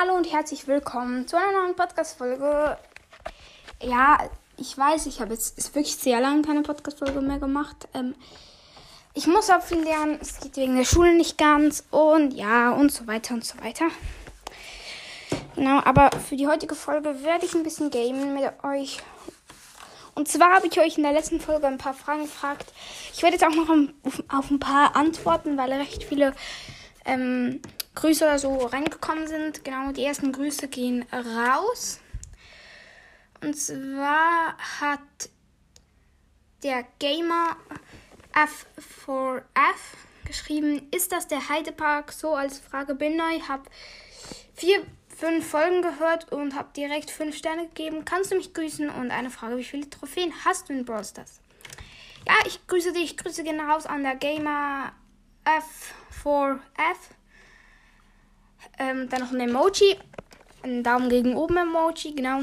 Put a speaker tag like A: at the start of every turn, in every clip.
A: Hallo und herzlich willkommen zu einer neuen Podcast-Folge. Ja, ich weiß, ich habe jetzt wirklich sehr lange keine Podcast-Folge mehr gemacht. Ähm, ich muss auch viel lernen, es geht wegen der Schule nicht ganz und ja und so weiter und so weiter. Genau, aber für die heutige Folge werde ich ein bisschen gamen mit euch. Und zwar habe ich euch in der letzten Folge ein paar Fragen gefragt. Ich werde jetzt auch noch auf ein paar antworten, weil recht viele ähm, Grüße oder so reingekommen sind. Genau, die ersten Grüße gehen raus. Und zwar hat der Gamer F4F geschrieben, ist das der Heidepark? So als Frage bin neu, hab vier, fünf Folgen gehört und hab direkt fünf Sterne gegeben. Kannst du mich grüßen? Und eine Frage, wie viele Trophäen hast du in Brawl Stars? Ja, ich grüße dich. Grüße gehen raus an der Gamer F4F. Ähm, dann noch ein Emoji. Ein Daumen gegen oben Emoji, genau.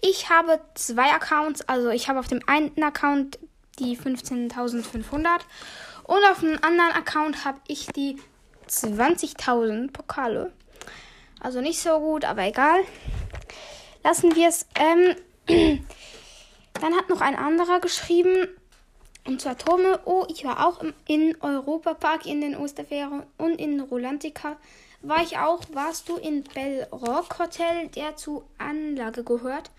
A: Ich habe zwei Accounts. Also ich habe auf dem einen Account die 15.500 und auf dem anderen Account habe ich die 20.000 Pokale. Also nicht so gut, aber egal. Lassen wir es. Ähm, dann hat noch ein anderer geschrieben. Und zwar Tome. Oh, ich war auch im, in Europapark in den Osterferien und in Rolantica war ich auch. Warst du in Bell Rock Hotel, der zu Anlage gehört?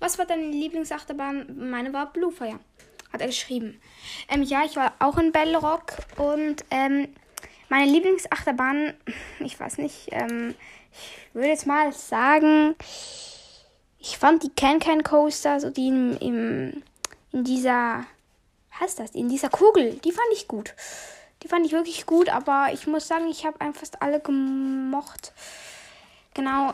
A: Was war deine Lieblingsachterbahn? Meine war Bluefire. Hat er geschrieben. Ähm, ja, ich war auch in Bell Rock und ähm, meine Lieblingsachterbahn, ich weiß nicht, ähm, ich würde jetzt mal sagen, ich fand die Can Can Coaster, so die im, im, in dieser, was heißt das, in dieser Kugel, die fand ich gut. Die fand ich wirklich gut, aber ich muss sagen, ich habe einfach alle gemocht. Genau.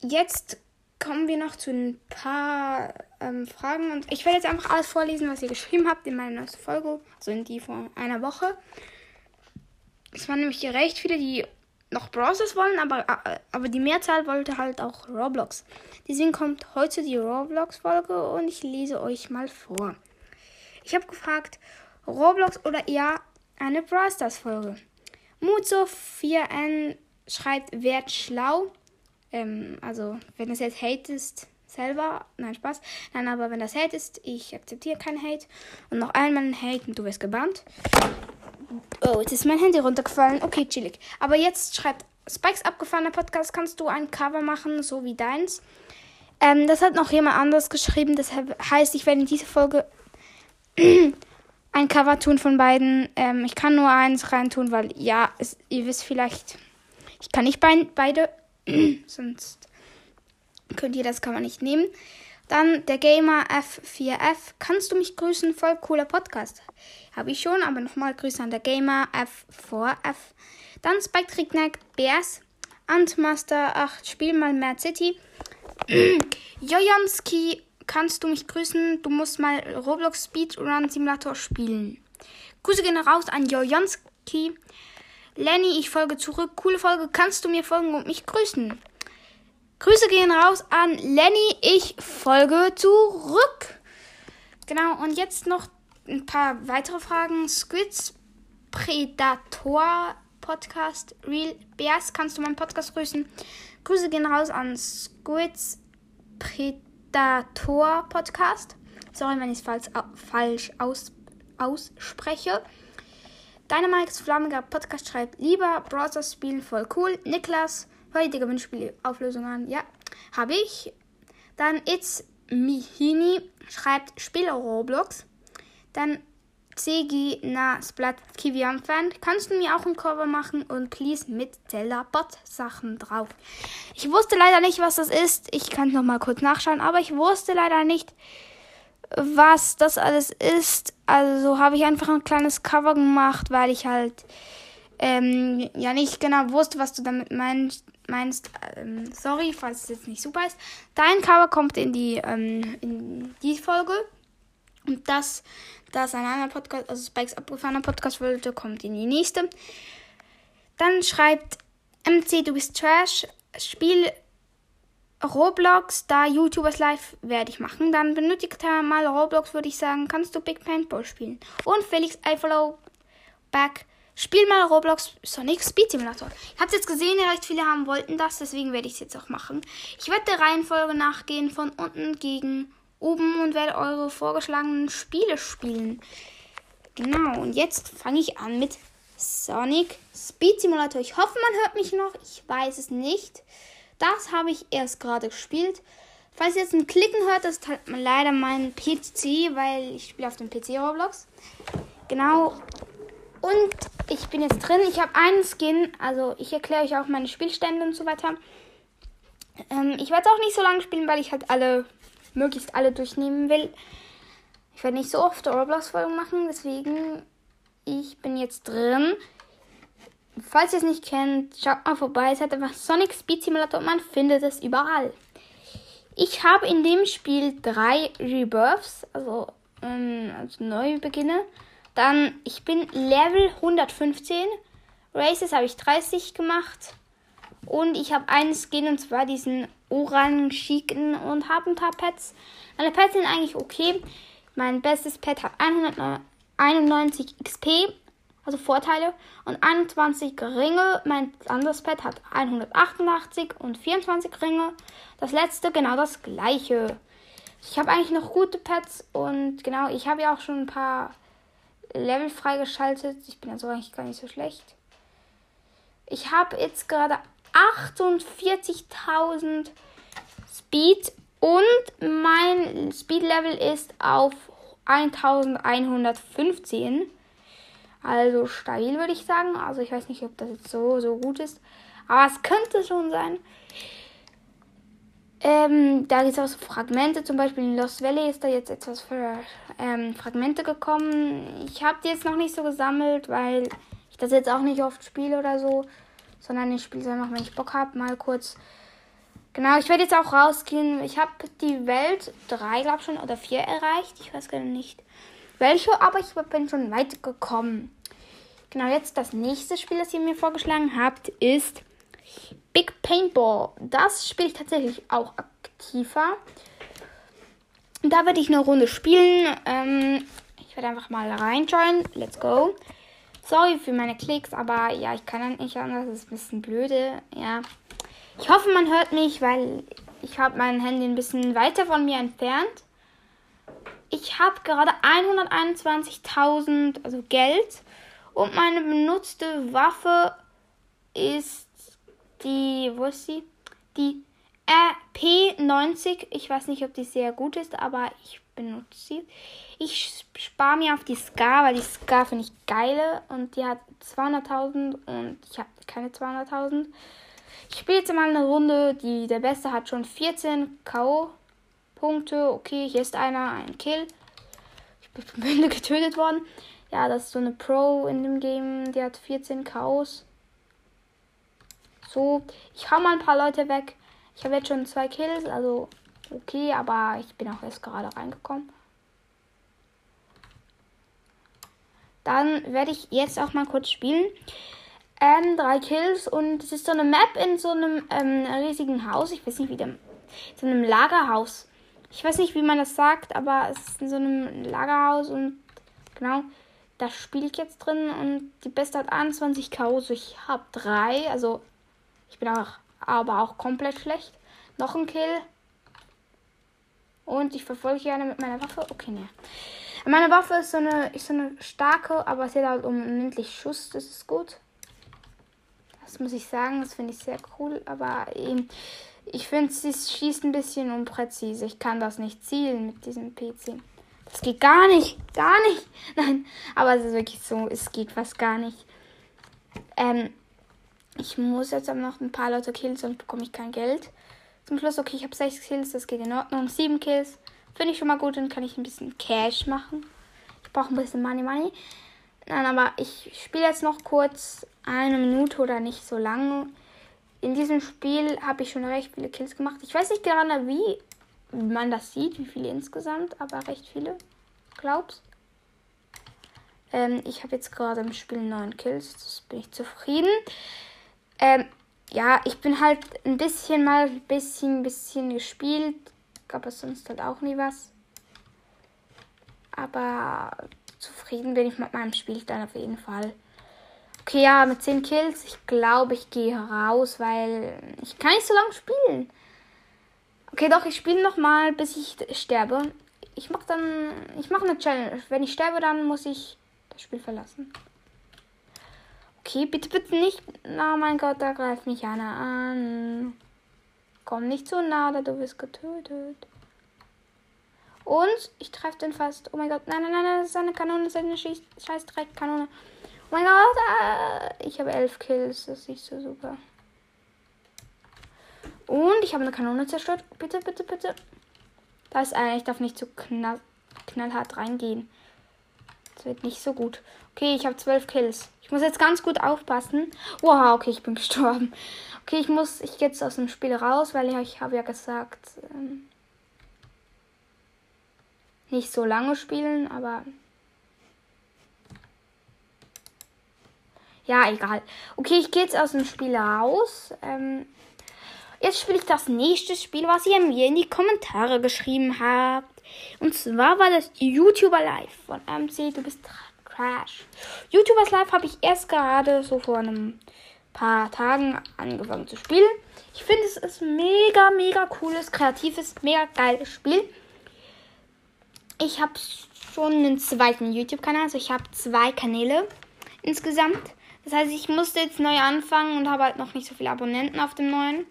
A: Jetzt kommen wir noch zu ein paar ähm, Fragen. Und ich werde jetzt einfach alles vorlesen, was ihr geschrieben habt in meiner neuesten Folge. Also in die vor einer Woche. Es waren nämlich recht viele, die noch Browsers wollen, aber, äh, aber die Mehrzahl wollte halt auch Roblox. Deswegen kommt heute die Roblox-Folge und ich lese euch mal vor. Ich habe gefragt, Roblox oder eher eine Brawl Stars Folge. Muzo4n schreibt, werd schlau. Ähm, also, wenn das jetzt Hate ist, selber. Nein, Spaß. Nein, aber wenn das Hate ist, ich akzeptiere kein Hate. Und noch einmal ein Hate und du wirst gebannt. Oh, jetzt ist mein Handy runtergefallen. Okay, chillig. Aber jetzt schreibt Spikes abgefahrener Podcast, kannst du ein Cover machen, so wie deins. Ähm, das hat noch jemand anderes geschrieben. Das heißt, ich werde in diese Folge ein Cover tun von beiden. Ähm, ich kann nur eins reintun, weil ja, es, ihr wisst vielleicht, ich kann nicht be beide, sonst könnt ihr das Cover nicht nehmen. Dann der Gamer F4F. Kannst du mich grüßen? Voll cooler Podcast. Habe ich schon, aber nochmal Grüße an der Gamer F4F. Dann Spike Trickneck Bears. Antmaster 8. Spiel mal Mad City. Jojanski kannst du mich grüßen? Du musst mal Roblox Speedrun Simulator spielen. Grüße gehen raus an Jojanski. Lenny, ich folge zurück. Coole Folge. Kannst du mir folgen und mich grüßen? Grüße gehen raus an Lenny. Ich folge zurück. Genau, und jetzt noch ein paar weitere Fragen. Squids Predator Podcast. Real Bears, kannst du meinen Podcast grüßen? Grüße gehen raus an Squids Predator. Dator Podcast. Sorry, wenn ich es falsch, falsch aus, ausspreche. Dynamikes Flammiger Podcast schreibt, lieber Browser spielen voll cool. Niklas, heutige Wünschspielauflösung an. Ja, habe ich. Dann It's Mihini schreibt, spiele Roblox. Dann CG na Splat Kiwiam Fan. Kannst du mir auch ein Cover machen und please mit Zelda Bot Sachen drauf. Ich wusste leider nicht, was das ist. Ich kann noch mal kurz nachschauen, aber ich wusste leider nicht, was das alles ist. Also habe ich einfach ein kleines Cover gemacht, weil ich halt ähm, ja nicht genau wusste, was du damit meinst. meinst. Ähm, sorry, falls es jetzt nicht super ist. Dein Cover kommt in die ähm, in die Folge. Und das, das ein anderer Podcast, also Spikes abgefahrener Podcast wollte, kommt in die nächste. Dann schreibt MC, du bist Trash. Spiel Roblox, da YouTubers live werde ich machen. Dann benötigt er mal Roblox, würde ich sagen. Kannst du Big Paintball spielen? Und Felix I follow back Spiel mal Roblox Sonic Speed Simulator. Ich habe jetzt gesehen, recht viele haben wollten das, deswegen werde ich es jetzt auch machen. Ich werde der Reihenfolge nachgehen von unten gegen oben und werde eure vorgeschlagenen Spiele spielen. Genau, und jetzt fange ich an mit Sonic Speed Simulator. Ich hoffe, man hört mich noch. Ich weiß es nicht. Das habe ich erst gerade gespielt. Falls ihr jetzt ein Klicken hört, das ist halt leider mein PC, weil ich spiele auf dem PC Roblox. Genau. Und ich bin jetzt drin. Ich habe einen Skin. Also ich erkläre euch auch meine Spielstände und so weiter. Ähm, ich werde es auch nicht so lange spielen, weil ich halt alle, möglichst alle durchnehmen will. Ich werde nicht so oft Roblox-Folgen machen, deswegen ich bin jetzt drin. Falls ihr es nicht kennt, schaut mal vorbei. Es hat einfach Sonic Speed Simulator und man findet es überall. Ich habe in dem Spiel drei Rebirths, also, ähm, also Neubeginne. Dann, ich bin Level 115. Races habe ich 30 gemacht. Und ich habe einen Skin und zwar diesen orangigen und habe ein paar Pets. Meine Pets sind eigentlich okay. Mein bestes Pet hat 191 XP, also Vorteile, und 21 Ringe. Mein anderes Pet hat 188 und 24 Ringe. Das letzte genau das gleiche. Ich habe eigentlich noch gute Pets und genau, ich habe ja auch schon ein paar Level freigeschaltet. Ich bin also eigentlich gar nicht so schlecht. Ich habe jetzt gerade 48.000 Speed und mein Speed Level ist auf 1115. Also stabil würde ich sagen. Also ich weiß nicht, ob das jetzt so, so gut ist. Aber es könnte schon sein. Ähm, da gibt es auch so Fragmente, zum Beispiel in Lost Valley ist da jetzt etwas für ähm, Fragmente gekommen. Ich habe die jetzt noch nicht so gesammelt, weil ich das jetzt auch nicht oft spiele oder so, sondern ich spiele es einfach, wenn ich Bock habe, mal kurz. Genau, ich werde jetzt auch rausgehen. Ich habe die Welt 3, glaube ich schon, oder 4 erreicht. Ich weiß gar nicht welche, aber ich bin schon weit gekommen. Genau, jetzt das nächste Spiel, das ihr mir vorgeschlagen habt, ist Big Paintball. Das spiele ich tatsächlich auch aktiver. Da werde ich eine Runde spielen. Ähm, ich werde einfach mal reinschauen. Let's go. Sorry für meine Klicks, aber ja, ich kann nicht anders. Das ist ein bisschen blöde. Ja. Ich hoffe, man hört mich, weil ich habe mein Handy ein bisschen weiter von mir entfernt. Ich habe gerade 121.000, also Geld. Und meine benutzte Waffe ist die, wo ist sie? Die RP90. Ich weiß nicht, ob die sehr gut ist, aber ich benutze sie. Ich spare mir auf die Scar, weil die Scar finde ich geile und die hat 200.000 und ich habe keine 200.000. Ich spiele jetzt mal eine Runde. Die, der Beste hat schon 14 K.O.-Punkte. Okay, hier ist einer, ein Kill. Ich bin getötet worden. Ja, das ist so eine Pro in dem Game. Die hat 14 Chaos. So, ich hau mal ein paar Leute weg. Ich habe jetzt schon zwei Kills, also okay, aber ich bin auch erst gerade reingekommen. Dann werde ich jetzt auch mal kurz spielen. Ähm, drei Kills und es ist so eine Map in so einem ähm, riesigen Haus. Ich weiß nicht, wie dem. So einem Lagerhaus. Ich weiß nicht, wie man das sagt, aber es ist in so einem Lagerhaus und genau, da spiele ich jetzt drin und die Beste hat 21 Chaos. Ich habe drei, also ich bin auch, aber auch komplett schlecht. Noch ein Kill. Und ich verfolge gerne mit meiner Waffe. Okay, ne. Meine Waffe ist so eine, ist so eine starke, aber sie hat halt unendlich Schuss. Das ist gut. Das muss ich sagen. Das finde ich sehr cool. Aber eben, ich finde, sie schießt ein bisschen unpräzise. Ich kann das nicht zielen mit diesem PC. Das geht gar nicht. Gar nicht. Nein. Aber es ist wirklich so. Es geht fast gar nicht. Ähm, ich muss jetzt aber noch ein paar Leute killen, sonst bekomme ich kein Geld. Zum Schluss, okay, ich habe 6 Kills, das geht in Ordnung. 7 Kills finde ich schon mal gut, dann kann ich ein bisschen Cash machen. Ich brauche ein bisschen Money Money. Nein, aber ich spiele jetzt noch kurz eine Minute oder nicht so lange. In diesem Spiel habe ich schon recht viele Kills gemacht. Ich weiß nicht gerade, wie man das sieht, wie viele insgesamt, aber recht viele. Glaubst? Ähm, ich habe jetzt gerade im Spiel 9 Kills. Das bin ich zufrieden. Ähm, ja, ich bin halt ein bisschen mal ein bisschen, bisschen gespielt. Aber sonst halt auch nie was. Aber zufrieden bin ich mit meinem Spielstand auf jeden Fall. Okay, ja, mit 10 Kills. Ich glaube, ich gehe raus, weil ich kann nicht so lange spielen. Okay, doch, ich spiele noch mal, bis ich sterbe. Ich mache dann, ich mache eine Challenge. Wenn ich sterbe, dann muss ich das Spiel verlassen. Okay, bitte, bitte nicht. Oh mein Gott, da greift mich einer an. Komm nicht zu nah, oder du wirst getötet. Und ich treffe den fast. Oh mein Gott, nein, nein, nein, das ist eine Kanone, das ist eine scheiß Dreckkanone. Oh mein Gott, äh, ich habe elf Kills, das ist nicht so super. Und ich habe eine Kanone zerstört. Bitte, bitte, bitte. Da ist einer, ich darf nicht zu knall, knallhart reingehen. Das wird nicht so gut. Okay, ich habe zwölf Kills. Ich muss jetzt ganz gut aufpassen. Wow, okay, ich bin gestorben. Okay, ich muss, ich jetzt aus dem Spiel raus, weil ich, ich habe ja gesagt, ähm, nicht so lange spielen, aber ja, egal. Okay, ich gehe jetzt aus dem Spiel raus. Ähm, jetzt spiele ich das nächste Spiel, was ihr mir in die Kommentare geschrieben habt. Und zwar war das YouTuber Live von MC. Du bist Crash. YouTubers Live habe ich erst gerade so vor einem paar Tagen angefangen zu spielen. Ich finde es ist mega, mega cooles, kreatives, mega geiles Spiel. Ich habe schon einen zweiten YouTube-Kanal, also ich habe zwei Kanäle insgesamt. Das heißt, ich musste jetzt neu anfangen und habe halt noch nicht so viele Abonnenten auf dem neuen.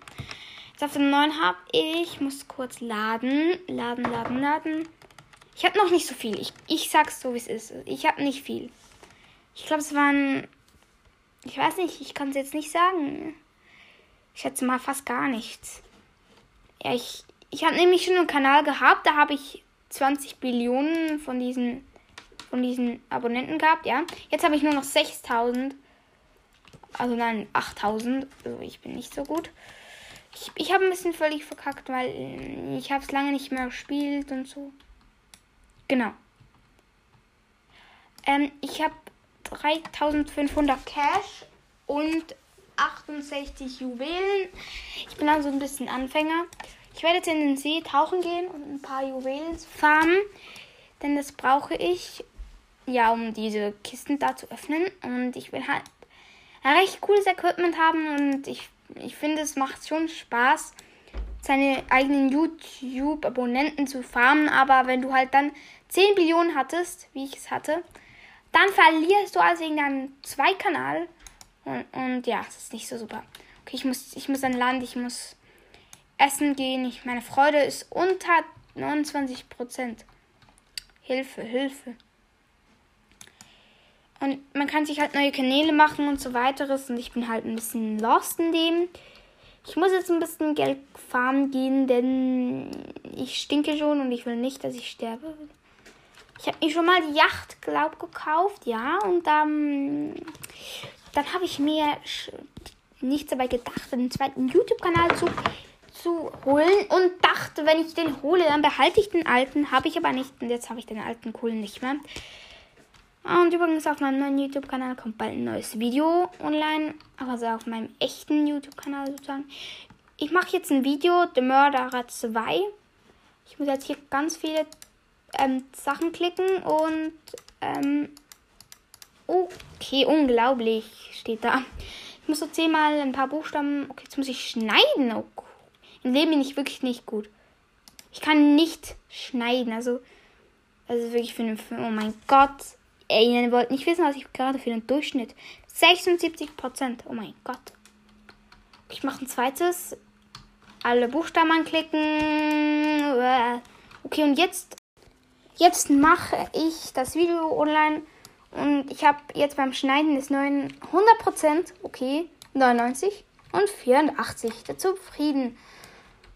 A: Jetzt auf dem neuen habe ich, muss kurz laden, laden, laden, laden. Ich habe noch nicht so viel. Ich, ich sag's so, wie es ist. Ich habe nicht viel. Ich glaube, es waren ich weiß nicht, ich kann es jetzt nicht sagen. Ich schätze mal fast gar nichts. Ja, ich, ich habe nämlich schon einen Kanal gehabt, da habe ich 20 Billionen von diesen, von diesen Abonnenten gehabt, ja. Jetzt habe ich nur noch 6000. Also nein, 8000. Also ich bin nicht so gut. Ich, ich habe ein bisschen völlig verkackt, weil ich habe es lange nicht mehr gespielt und so. Genau. Ähm, ich habe 3500 Cash und 68 Juwelen. Ich bin also ein bisschen Anfänger. Ich werde jetzt in den See tauchen gehen und ein paar Juwelen farmen, denn das brauche ich, ja, um diese Kisten da zu öffnen. Und ich will halt ein recht cooles Equipment haben und ich, ich finde, es macht schon Spaß, seine eigenen YouTube-Abonnenten zu farmen. Aber wenn du halt dann 10 Billionen hattest, wie ich es hatte, dann verlierst du also wegen deinem Zweikanal. Und, und ja, das ist nicht so super. Okay, ich muss, ich muss an Land, ich muss essen gehen. Ich, meine Freude ist unter 29% Hilfe, Hilfe. Und man kann sich halt neue Kanäle machen und so weiteres. Und ich bin halt ein bisschen lost in dem. Ich muss jetzt ein bisschen Geld farmen gehen, denn ich stinke schon und ich will nicht, dass ich sterbe. Ich habe mir schon mal die Yacht, glaub, gekauft, ja. Und ähm, dann habe ich mir nichts dabei gedacht, einen zweiten YouTube-Kanal zu, zu holen. Und dachte, wenn ich den hole, dann behalte ich den alten. Habe ich aber nicht. Und jetzt habe ich den alten coolen nicht mehr. Und übrigens auf meinem neuen YouTube-Kanal kommt bald ein neues Video online. Also auf meinem echten YouTube-Kanal sozusagen. Ich mache jetzt ein Video, The Murderer 2. Ich muss jetzt hier ganz viele ähm, Sachen klicken und ähm, okay, unglaublich steht da. Ich muss so zehnmal ein paar Buchstaben. Okay, jetzt muss ich schneiden. Oh, Im Leben bin ich wirklich nicht gut. Ich kann nicht schneiden. Also, also wirklich für einen Film. Oh mein Gott. Ey, ihr wollt nicht wissen, was ich gerade für den Durchschnitt. 76 Prozent. Oh mein Gott. Ich mache ein zweites. Alle Buchstaben anklicken. Okay, und jetzt Jetzt mache ich das Video online und ich habe jetzt beim Schneiden des neuen 100%, okay, 99 und 84 zufrieden.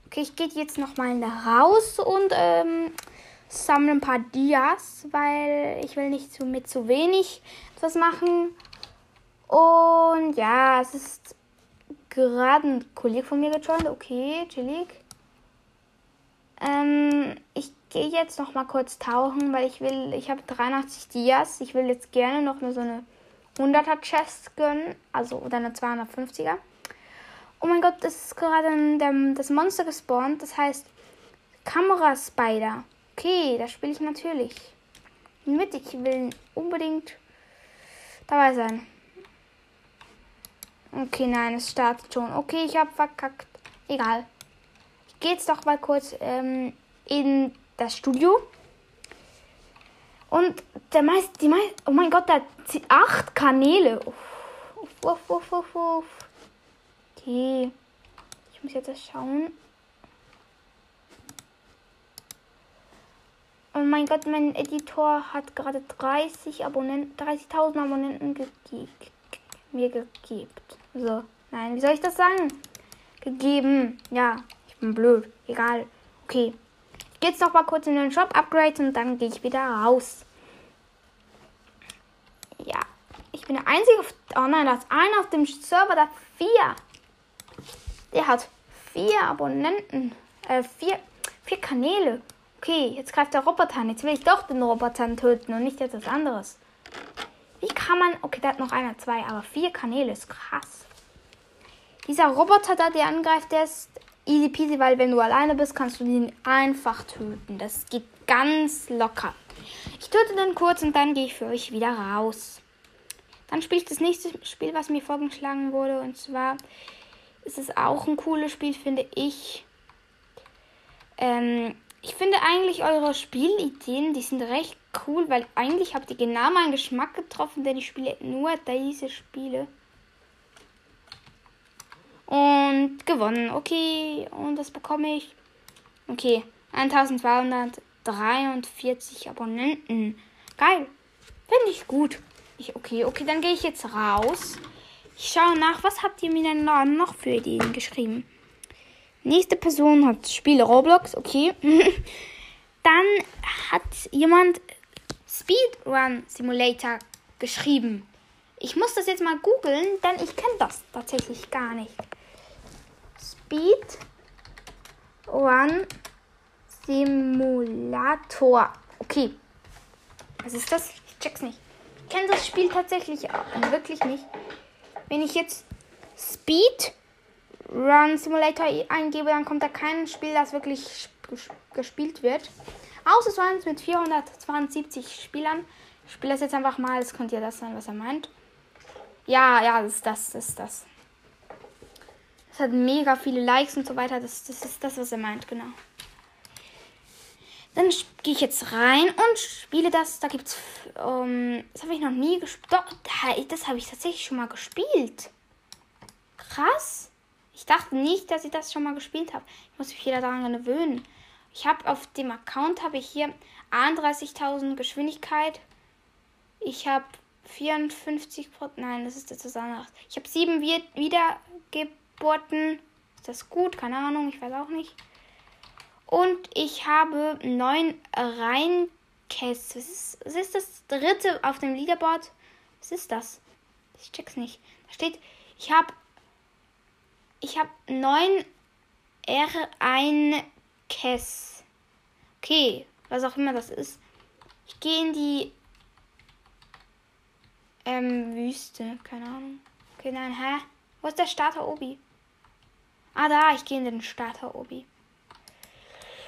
A: Okay, ich gehe jetzt nochmal raus und ähm, sammle ein paar Dias, weil ich will nicht zu, mit zu wenig etwas machen. Und ja, es ist gerade ein Kollege von mir gejoint. Okay, chillig. Ähm, ich gehe jetzt noch mal kurz tauchen, weil ich will, ich habe 83 Dias. Ich will jetzt gerne noch so eine 100er Chest gönnen, also oder eine 250er. Oh mein Gott, das ist gerade ein, das Monster gespawnt, das heißt Kamera Spider. Okay, das spiele ich natürlich. Mit, ich will unbedingt dabei sein. Okay, nein, es startet schon. Okay, ich habe verkackt. Egal. Ich gehe jetzt doch mal kurz ähm, in das Studio. Und der meist, die meist, oh mein Gott, da zieht acht Kanäle. Uff, uff, uff, uff, uff. Okay. Ich muss jetzt schauen. Oh mein Gott, mein Editor hat gerade 30 Abonnenten, 30.000 Abonnenten ge mir gegeben. So, nein, wie soll ich das sagen? Gegeben. Ja, ich bin blöd. Egal. Okay. Ich gehe jetzt noch mal kurz in den Shop, upgrade und dann gehe ich wieder raus. Ja, ich bin der Einzige. Auf, oh nein, da ist einer auf dem Server, der vier. Der hat vier Abonnenten. Äh, vier, vier Kanäle. Okay, jetzt greift der Roboter an. Jetzt will ich doch den Roboter töten und nicht etwas anderes. Wie kann man. Okay, da hat noch einer, zwei, aber vier Kanäle ist krass. Dieser Roboter da, der angreift, der ist easy peasy, weil wenn du alleine bist, kannst du ihn einfach töten. Das geht ganz locker. Ich töte den kurz und dann gehe ich für euch wieder raus. Dann spiele ich das nächste Spiel, was mir vorgeschlagen wurde. Und zwar ist es auch ein cooles Spiel, finde ich. Ähm, ich finde eigentlich eure Spielideen, die sind recht cool, weil eigentlich habt ihr genau meinen Geschmack getroffen, denn ich spiele nur diese Spiele. Und gewonnen. Okay, und das bekomme ich. Okay, 1243 Abonnenten. Geil. Finde ich gut. Ich, okay, okay, dann gehe ich jetzt raus. Ich schaue nach, was habt ihr mir denn noch für Ideen geschrieben? Nächste Person hat Spiele Roblox, okay. Dann hat jemand Speedrun Simulator geschrieben. Ich muss das jetzt mal googeln, denn ich kenne das tatsächlich gar nicht. Speedrun Simulator. Okay. Was ist das? Ich check's nicht. Ich kenne das Spiel tatsächlich auch, wirklich nicht. Wenn ich jetzt Speed Run Simulator eingebe, dann kommt da kein Spiel, das wirklich gespielt wird. Außer so eins mit 472 Spielern. Ich spiele das jetzt einfach mal. Es könnte ja das sein, was er meint. Ja, ja, das ist das, das ist das. Es hat mega viele Likes und so weiter. Das, das ist das, was er meint, genau. Dann gehe ich jetzt rein und spiele das. Da gibt's. Um, ähm, das habe ich noch nie gespielt. Das habe ich tatsächlich schon mal gespielt. Krass. Ich dachte nicht, dass ich das schon mal gespielt habe. Ich muss mich wieder daran gewöhnen. Ich habe auf dem Account habe ich hier 31.000 Geschwindigkeit. Ich habe 54 Nein, das ist der Zusammenhang. Ich habe sieben Wiedergeburten. Ist das gut? Keine Ahnung, ich weiß auch nicht. Und ich habe neun Reinkäs. Was ist, was ist das dritte auf dem Leaderboard? Was ist das? Ich check's nicht. Da steht, ich habe ich habe neun R1 Kess. Okay, was auch immer das ist. Ich gehe in die ähm, Wüste. Keine Ahnung. Okay, nein, hä? Wo ist der Starter Obi? Ah, da, ich gehe in den Starter Obi.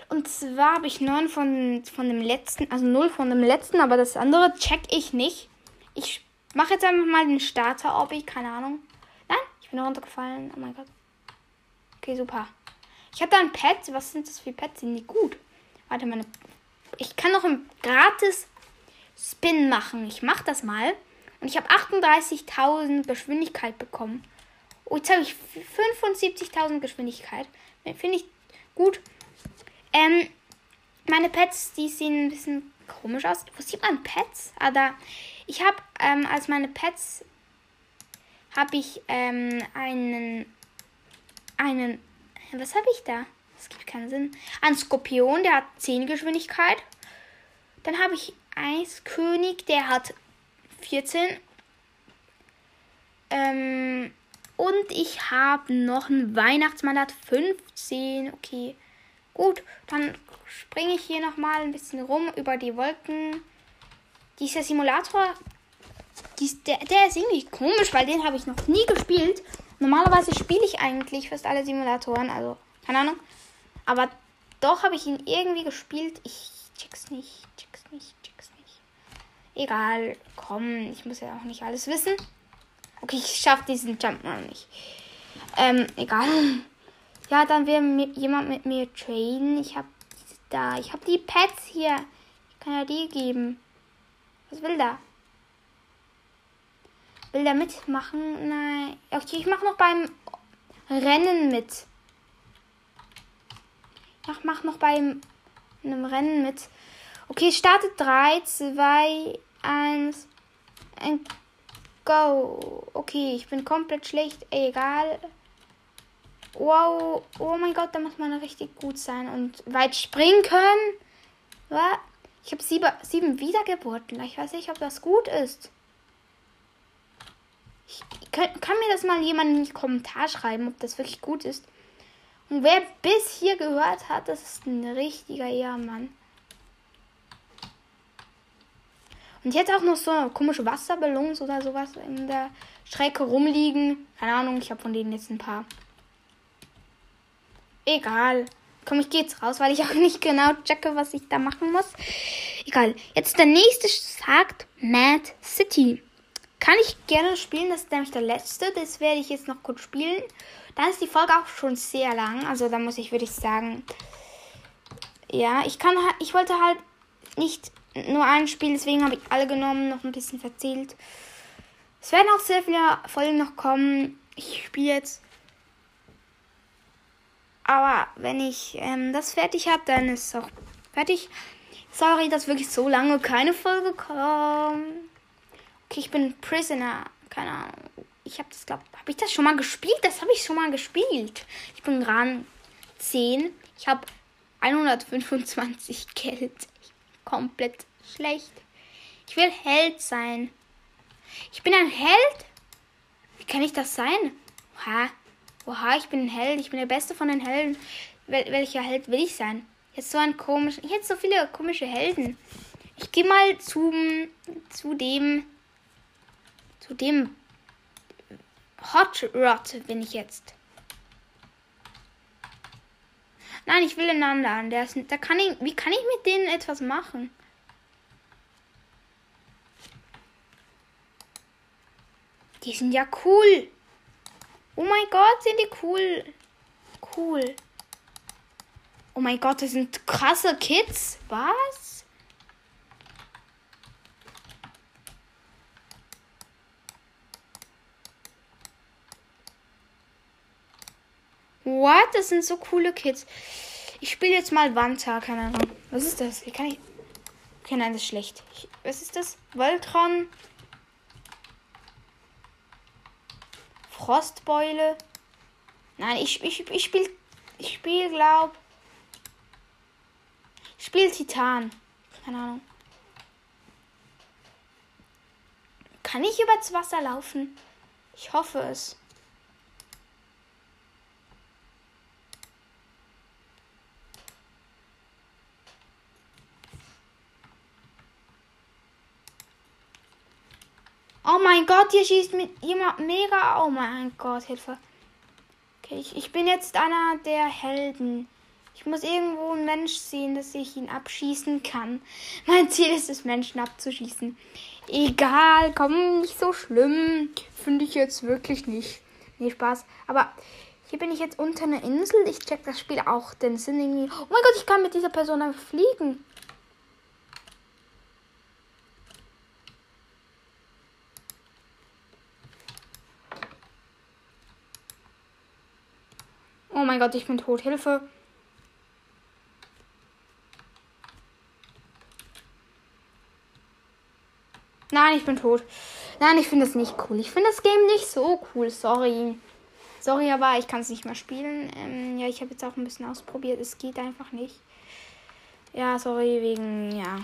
A: Und zwar habe ich neun von, von dem letzten, also null von dem letzten, aber das andere check ich nicht. Ich mache jetzt einfach mal den Starter Obi, keine Ahnung. Nein, ich bin runtergefallen. Oh mein Gott. Okay, super. Ich habe da ein Pet. Was sind das für Pets? Sind die gut? Warte, meine. Ich kann noch ein gratis Spin machen. Ich mache das mal. Und ich habe 38.000 Geschwindigkeit bekommen. Oh, jetzt habe ich 75.000 Geschwindigkeit. Finde ich gut. Ähm, meine Pets, die sehen ein bisschen komisch aus. Wo sieht man Pets? Ah, da. Ich habe ähm, als meine Pets habe ich ähm, einen einen. Was habe ich da? Das gibt keinen Sinn. Ein Skorpion, der hat 10 Geschwindigkeit. Dann habe ich Eiskönig, der hat 14. Ähm, und ich habe noch einen Weihnachtsmann, der hat 15. Okay. Gut, dann springe ich hier nochmal ein bisschen rum über die Wolken. Dieser Simulator, dies, der, der ist irgendwie komisch, weil den habe ich noch nie gespielt. Normalerweise spiele ich eigentlich fast alle Simulatoren, also keine Ahnung. Aber doch habe ich ihn irgendwie gespielt. Ich check's nicht, check's nicht, check's nicht. Egal, komm, ich muss ja auch nicht alles wissen. Okay, ich schaffe diesen Jump noch nicht. Ähm, egal. Ja, dann will jemand mit mir traden. Ich habe da. Ich habe die Pets hier. Ich kann ja die geben. Was will der? Will der mitmachen? Nein. Okay, ich mache noch beim Rennen mit. Ich mach noch beim einem Rennen mit. Okay, startet 3, 2, 1, und go. Okay, ich bin komplett schlecht. Egal. Wow. Oh mein Gott, da muss man richtig gut sein und weit springen können. Ich habe sieben, sieben Wiedergeburten. Ich weiß nicht, ob das gut ist. Ich, kann, kann mir das mal jemand in die Kommentar schreiben, ob das wirklich gut ist. Und wer bis hier gehört hat, das ist ein richtiger Ehrmann. Und jetzt auch noch so komische Wasserballons oder sowas in der Strecke rumliegen. Keine Ahnung, ich habe von denen jetzt ein paar. Egal. Komm, ich gehe jetzt raus, weil ich auch nicht genau checke, was ich da machen muss. Egal. Jetzt der nächste sagt Mad City. Kann ich gerne spielen, das ist nämlich der letzte. Das werde ich jetzt noch kurz spielen. Dann ist die Folge auch schon sehr lang. Also da muss ich, würde ich sagen. Ja, ich kann ich wollte halt nicht nur ein Spiel, deswegen habe ich alle genommen, noch ein bisschen verzählt. Es werden auch sehr viele Folgen noch kommen. Ich spiele jetzt aber wenn ich ähm, das fertig habe, dann ist es auch fertig. Sorry, dass wirklich so lange keine Folge kommt. Okay, ich bin Prisoner. Keine Ahnung. Ich habe das, glaube habe ich das schon mal gespielt? Das habe ich schon mal gespielt. Ich bin Rang 10. Ich habe 125 Geld. Komplett schlecht. Ich will Held sein. Ich bin ein Held? Wie kann ich das sein? Ha, Oha, ich bin ein Held. Ich bin der Beste von den Helden. Wel welcher Held will ich sein? Jetzt so ein komisch. Jetzt so viele komische Helden. Ich gehe mal zum, zu dem. Zu dem. Hot Rod bin ich jetzt. Nein, ich will einen anderen. Der ist, da kann ich, wie kann ich mit denen etwas machen? Die sind ja cool. Oh mein Gott, sind die cool. Cool. Oh mein Gott, das sind krasse Kids. Was? What? Das sind so coole Kids. Ich spiele jetzt mal Wanta, keine Ahnung. Was ist das? Wie kann ich. Okay, nein, das ist schlecht. Ich, was ist das? Voltron Frostbeule. Nein, ich, ich, ich spiele, ich spiele, glaub, ich spiele Titan. Keine Ahnung. Kann ich übers Wasser laufen? Ich hoffe es. Mein Gott, hier schießt mit jemand mega. Oh mein Gott, Hilfe. Okay, ich, ich bin jetzt einer der Helden. Ich muss irgendwo einen Mensch sehen, dass ich ihn abschießen kann. Mein Ziel ist es, Menschen abzuschießen. Egal, komm, nicht so schlimm. Finde ich jetzt wirklich nicht. Nee, Spaß. Aber hier bin ich jetzt unter einer Insel. Ich check das Spiel auch. Denn sind irgendwie. Oh mein Gott, ich kann mit dieser Person fliegen. Mein Gott, ich bin tot. Hilfe. Nein, ich bin tot. Nein, ich finde das nicht cool. Ich finde das Game nicht so cool. Sorry. Sorry, aber ich kann es nicht mehr spielen. Ähm, ja, ich habe jetzt auch ein bisschen ausprobiert. Es geht einfach nicht. Ja, sorry, wegen, ja.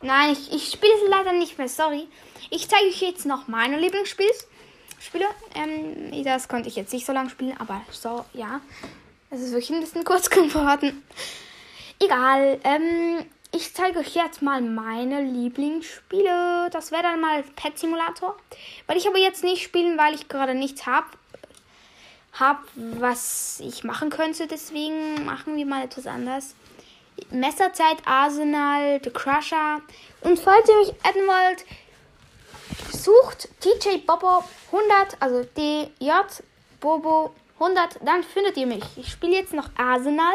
A: Nein, ich, ich spiele es leider nicht mehr, sorry. Ich zeige euch jetzt noch meine Lieblingsspiele. Ähm, das konnte ich jetzt nicht so lange spielen, aber so, ja. Es ist wirklich ein bisschen kurz geworden. Egal, ähm, ich zeige euch jetzt mal meine Lieblingsspiele. Das wäre dann mal Pet Simulator. Weil ich aber jetzt nicht spielen, weil ich gerade nichts habe. habe, was ich machen könnte. Deswegen machen wir mal etwas anderes. Messerzeit, Arsenal, The Crusher. Und falls ihr mich adden wollt, sucht TJ Bobo 100, also DJ Bobo 100, dann findet ihr mich. Ich spiele jetzt noch Arsenal.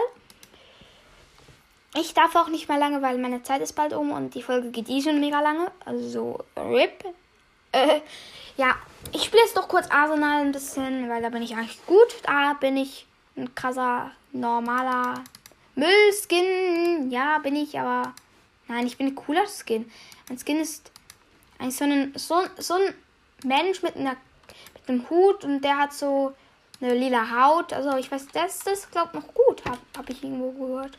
A: Ich darf auch nicht mehr lange, weil meine Zeit ist bald um und die Folge geht eh schon mega lange. Also, RIP. Äh, ja, ich spiele jetzt doch kurz Arsenal ein bisschen, weil da bin ich eigentlich gut. Da bin ich ein krasser, normaler Müllskin. Ja, bin ich, aber nein, ich bin ein cooler Skin. Mein Skin ist eigentlich so ein, so, so ein Mensch mit, einer, mit einem Hut und der hat so eine lila Haut. Also ich weiß, das, das glaubt noch gut, habe hab ich irgendwo gehört.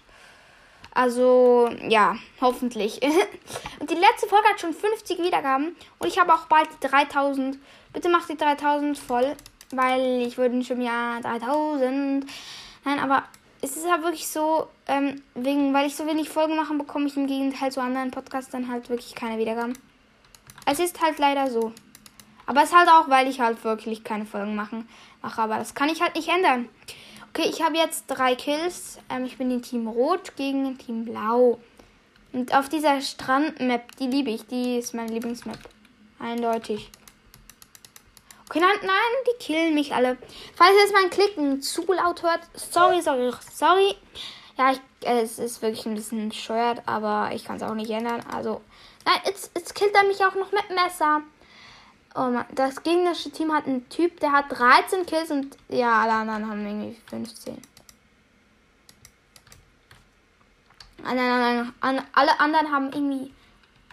A: Also, ja, hoffentlich. und die letzte Folge hat schon 50 Wiedergaben. Und ich habe auch bald 3000. Bitte macht die 3000 voll. Weil ich würde schon ja 3000. Nein, aber es ist halt wirklich so, ähm, wegen, weil ich so wenig Folgen mache, bekomme ich im Gegenteil zu anderen Podcasts dann halt wirklich keine Wiedergaben. Es ist halt leider so. Aber es ist halt auch, weil ich halt wirklich keine Folgen machen, mache. Aber das kann ich halt nicht ändern. Okay, ich habe jetzt drei Kills. Ähm, ich bin in Team Rot gegen Team Blau. Und auf dieser Strandmap, die liebe ich. Die ist meine Lieblingsmap. Eindeutig. Okay, nein, nein, die killen mich alle. Falls jetzt mein Klicken zu laut hört, sorry, sorry, sorry. Ja, ich, äh, es ist wirklich ein bisschen bescheuert, aber ich kann es auch nicht ändern. Also, nein, jetzt, jetzt killt er mich auch noch mit Messer. Oh Mann, das gegnerische Team hat einen Typ, der hat 13 Kills und ja, alle anderen haben irgendwie 15. Alle anderen haben irgendwie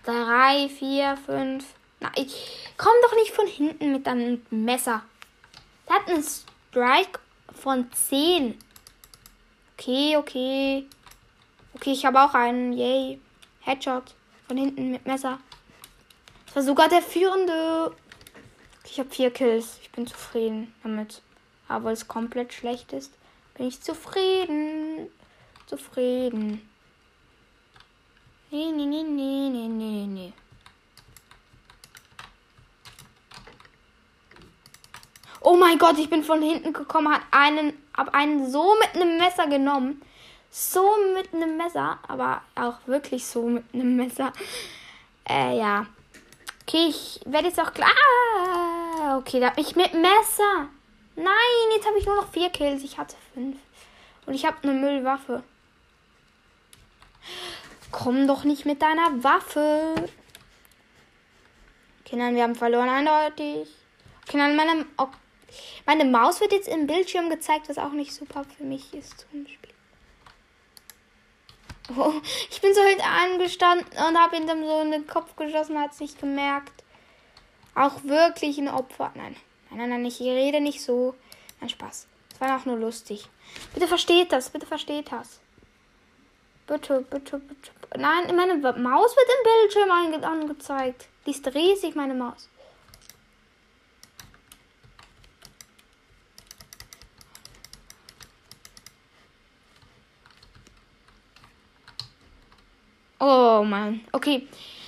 A: 3, 4, 5. Na, ich komm doch nicht von hinten mit einem Messer. Der hat einen Strike von 10. Okay, okay. Okay, ich habe auch einen. Yay. Headshot. Von hinten mit Messer. Das war sogar der führende. Ich habe vier Kills. Ich bin zufrieden damit. Aber weil es komplett schlecht ist, bin ich zufrieden. Zufrieden. Nee, nee, nee, nee, nee, nee, nee. Oh mein Gott, ich bin von hinten gekommen, hat einen, hab einen so mit einem Messer genommen. So mit einem Messer, aber auch wirklich so mit einem Messer. Äh, ja. Okay, ich werde jetzt auch klar. Ah, okay, da habe ich mit Messer. Nein, jetzt habe ich nur noch vier Kills. Ich hatte fünf. Und ich habe eine Müllwaffe. Komm doch nicht mit deiner Waffe. Okay, nein, wir haben verloren, eindeutig. Okay, nein, meine, okay, meine Maus wird jetzt im Bildschirm gezeigt, was auch nicht super für mich ist zum Spiel. Oh, ich bin so hinten angestanden und habe dann so in den Kopf geschossen, hat es nicht gemerkt. Auch wirklich ein Opfer. Nein, nein, nein, nein, ich rede nicht so. Nein, Spaß. Es war auch nur lustig. Bitte versteht das, bitte versteht das. Bitte, bitte, bitte. Nein, meine Maus wird im Bildschirm angezeigt. Die ist riesig, meine Maus. Oh Mann. Okay.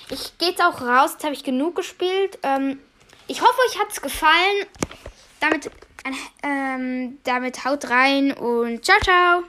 A: Ich gehe jetzt auch raus. Jetzt habe ich genug gespielt. Ähm, ich hoffe, euch hat es gefallen. Damit, ähm, damit haut rein und ciao, ciao.